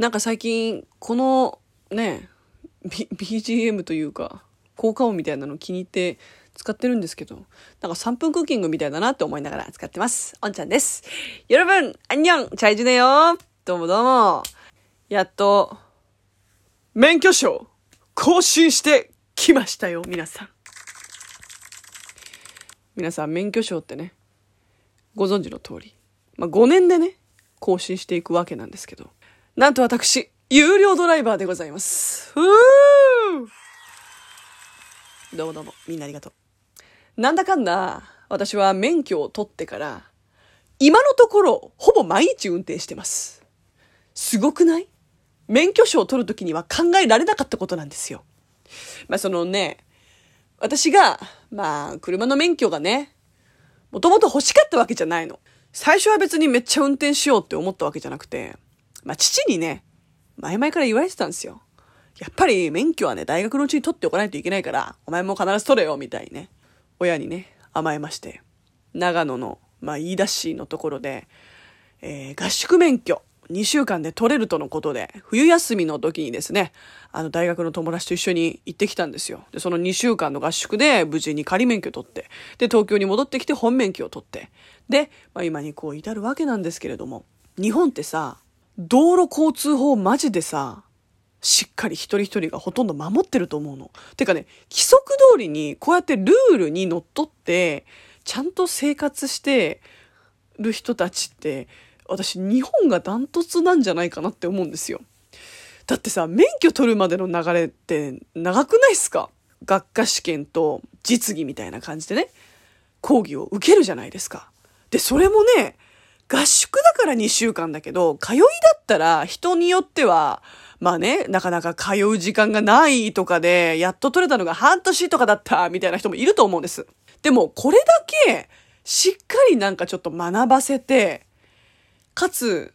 なんか最近、このね、B、BGM というか、効果音みたいなの気に入って使ってるんですけど、なんか3分クッキングみたいだなって思いながら使ってます。おんちゃんです。よろぶん、あんにょん、チャイジュネよどうもどうも。やっと、免許証、更新してきましたよ、皆さん。皆さん、免許証ってね、ご存知の通り、まあ、5年でね、更新していくわけなんですけど、なんと私、有料ドライバーでございます。ふーどうもどうも、みんなありがとう。なんだかんだ、私は免許を取ってから、今のところ、ほぼ毎日運転してます。すごくない？免許証を取るときには考えられなかったことなんですよ。まあそのね、私が、まあ車の免許がね、もともと欲しかったわけじゃないの。最初は別にめっちゃ運転しようって思ったわけじゃなくて、まあ父にね、前々から言われてたんですよ。やっぱり免許はね、大学のうちに取っておかないといけないから、お前も必ず取れよ、みたいにね。親にね、甘えまして。長野の、まあ、飯田市のところで、えー合宿免許、2週間で取れるとのことで、冬休みの時にですね、あの、大学の友達と一緒に行ってきたんですよ。で、その2週間の合宿で、無事に仮免許取って、で、東京に戻ってきて本免許を取って、で、まあ、今にこう至るわけなんですけれども、日本ってさ、道路交通法マジでさ、しっかり一人一人がほとんど守ってると思うの。てかね、規則通りにこうやってルールにのっとって、ちゃんと生活してる人たちって、私日本がダントツなんじゃないかなって思うんですよ。だってさ、免許取るまでの流れって長くないっすか？学科試験と実技みたいな感じでね、講義を受けるじゃないですか。で、それもね、合宿だから2週間だけど、通いだったら人によっては、まあね、なかなか通う時間がないとかで、やっと取れたのが半年とかだったみたいな人もいると思うんです。でも、これだけ、しっかりなんかちょっと学ばせて、かつ、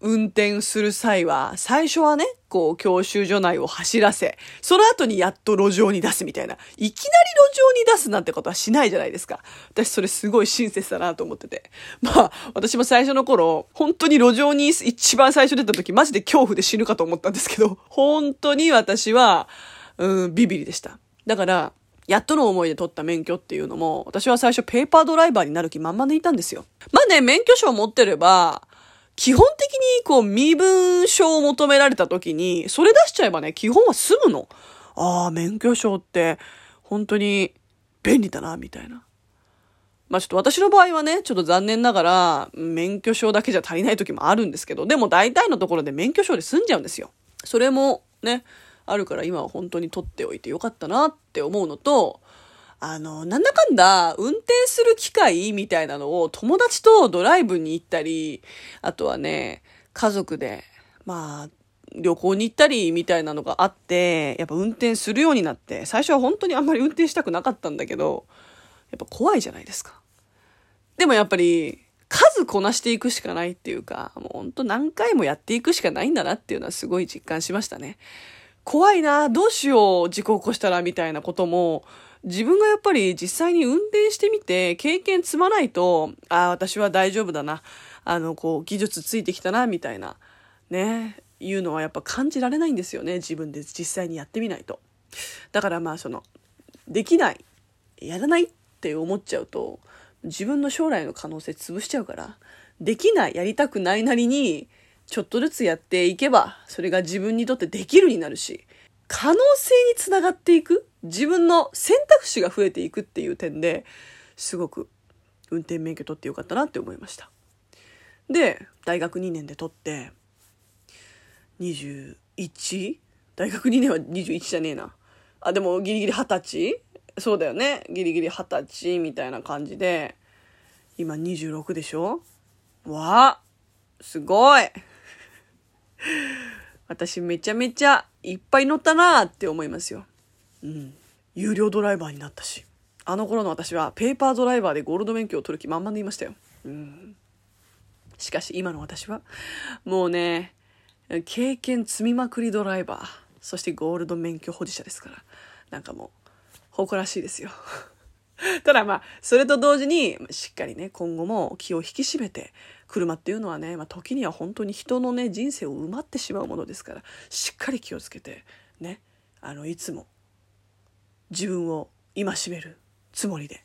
運転する際は、最初はね、こう、教習所内を走らせ、その後にやっと路上に出すみたいな。いきなり路上に出すなんてことはしないじゃないですか。私それすごい親切だなと思ってて。まあ、私も最初の頃、本当に路上に一番最初出た時、マジで恐怖で死ぬかと思ったんですけど、本当に私は、うん、ビビリでした。だから、やっとの思いで取った免許っていうのも、私は最初ペーパードライバーになる気満々でいたんですよ。まあね、免許証持ってれば、基本的にこう身分証を求められた時に、それ出しちゃえばね、基本は済むの。ああ、免許証って本当に便利だな、みたいな。まあちょっと私の場合はね、ちょっと残念ながら、免許証だけじゃ足りない時もあるんですけど、でも大体のところで免許証で済んじゃうんですよ。それもね、あるから今は本当に取っておいてよかったなって思うのと、あの、なんだかんだ、運転する機会みたいなのを友達とドライブに行ったり、あとはね、家族で、まあ、旅行に行ったりみたいなのがあって、やっぱ運転するようになって、最初は本当にあんまり運転したくなかったんだけど、やっぱ怖いじゃないですか。でもやっぱり、数こなしていくしかないっていうか、もう本当何回もやっていくしかないんだなっていうのはすごい実感しましたね。怖いな、どうしよう、事故起こしたらみたいなことも、自分がやっぱり実際に運転してみて経験積まないと、ああ、私は大丈夫だな。あの、こう、技術ついてきたな、みたいな、ね、いうのはやっぱ感じられないんですよね。自分で実際にやってみないと。だからまあ、その、できない、やらないって思っちゃうと、自分の将来の可能性潰しちゃうから、できない、やりたくないなりに、ちょっとずつやっていけば、それが自分にとってできるになるし、可能性につながっていく？自分の選択肢が増えていくっていう点ですごく運転免許取ってよかったなって思いました。で大学2年で取って21大学2年は21じゃねえな。あでもギリギリ二十歳？そうだよね。ギリギリ二十歳みたいな感じで今26でしょ？わあすごい。私めちゃめちゃいっぱい乗ったなーって思いますよ。うん。有料ドライバーになったし。あの頃の私はペーパードライバーでゴールド免許を取る気満々でいましたよ。うん。しかし今の私は、もうね、経験積みまくりドライバー、そしてゴールド免許保持者ですから、なんかもう、誇らしいですよ。ただまあ、それと同時に、しっかりね、今後も気を引き締めて、車っていうのはね、まあ、時には本当に人のね、人生を埋まってしまうものですから、しっかり気をつけて、ね、あの、いつも、自分を戒めるつもりで、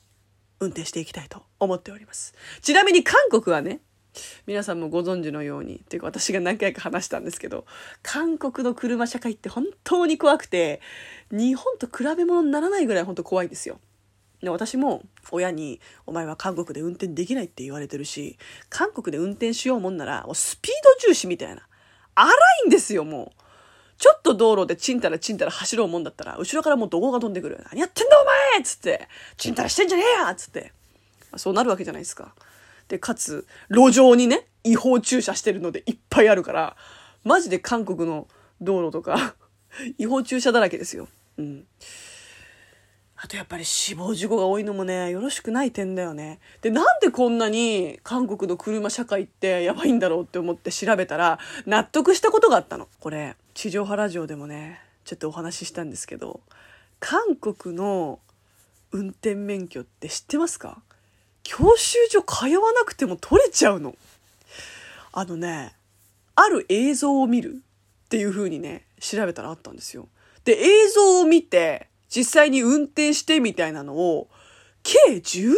運転していきたいと思っております。ちなみに韓国はね、皆さんもご存知のように、っていうか私が何回か話したんですけど、韓国の車社会って本当に怖くて、日本と比べ物にならないぐらい本当怖いんですよ。で私も親に「お前は韓国で運転できない」って言われてるし韓国で運転しようもんならスピード重視みたいな。荒いんですよもう。ちょっと道路でチンタラチンタラ走ろうもんだったら後ろからもう怒号が飛んでくる「何やってんだお前!」っつって「チンタラしてんじゃねえや!」っつって。そうなるわけじゃないですか。でかつ路上にね違法駐車してるのでいっぱいあるからマジで韓国の道路とか 違法駐車だらけですよ。うん。あとやっぱり死亡事故が多いのもね、よろしくない点だよね。で、なんでこんなに韓国の車社会ってやばいんだろうって思って調べたら、納得したことがあったの。これ、地上波ラジオでもね、ちょっとお話ししたんですけど、韓国の運転免許って知ってますか？教習所通わなくても取れちゃうの。あのね、ある映像を見るっていう風にね、調べたらあったんですよ。で、映像を見て、実際に運転してみたいなのを、計10時間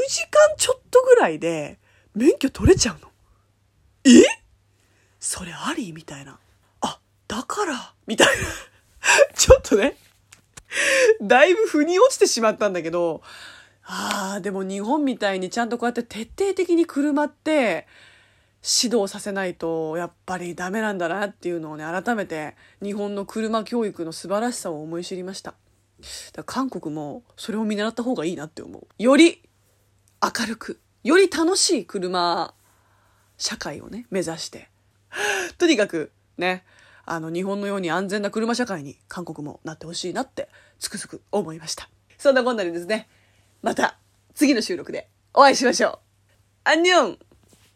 ちょっとぐらいで免許取れちゃうの。え？それあり？みたいな。あ、だから、みたいな。ちょっとね、だいぶ腑に落ちてしまったんだけど、ああ、でも日本みたいにちゃんとこうやって徹底的に車って指導させないとやっぱりダメなんだなっていうのをね、改めて日本の車教育の素晴らしさを思い知りました。だ韓国もそれを見習った方がいいなって思う。より明るく、より楽しい車社会をね、目指して。とにかくね、あの日本のように安全な車社会に韓国もなってほしいなってつくづく思いました。そんなこんなでですね、また次の収録でお会いしましょう。アンニョン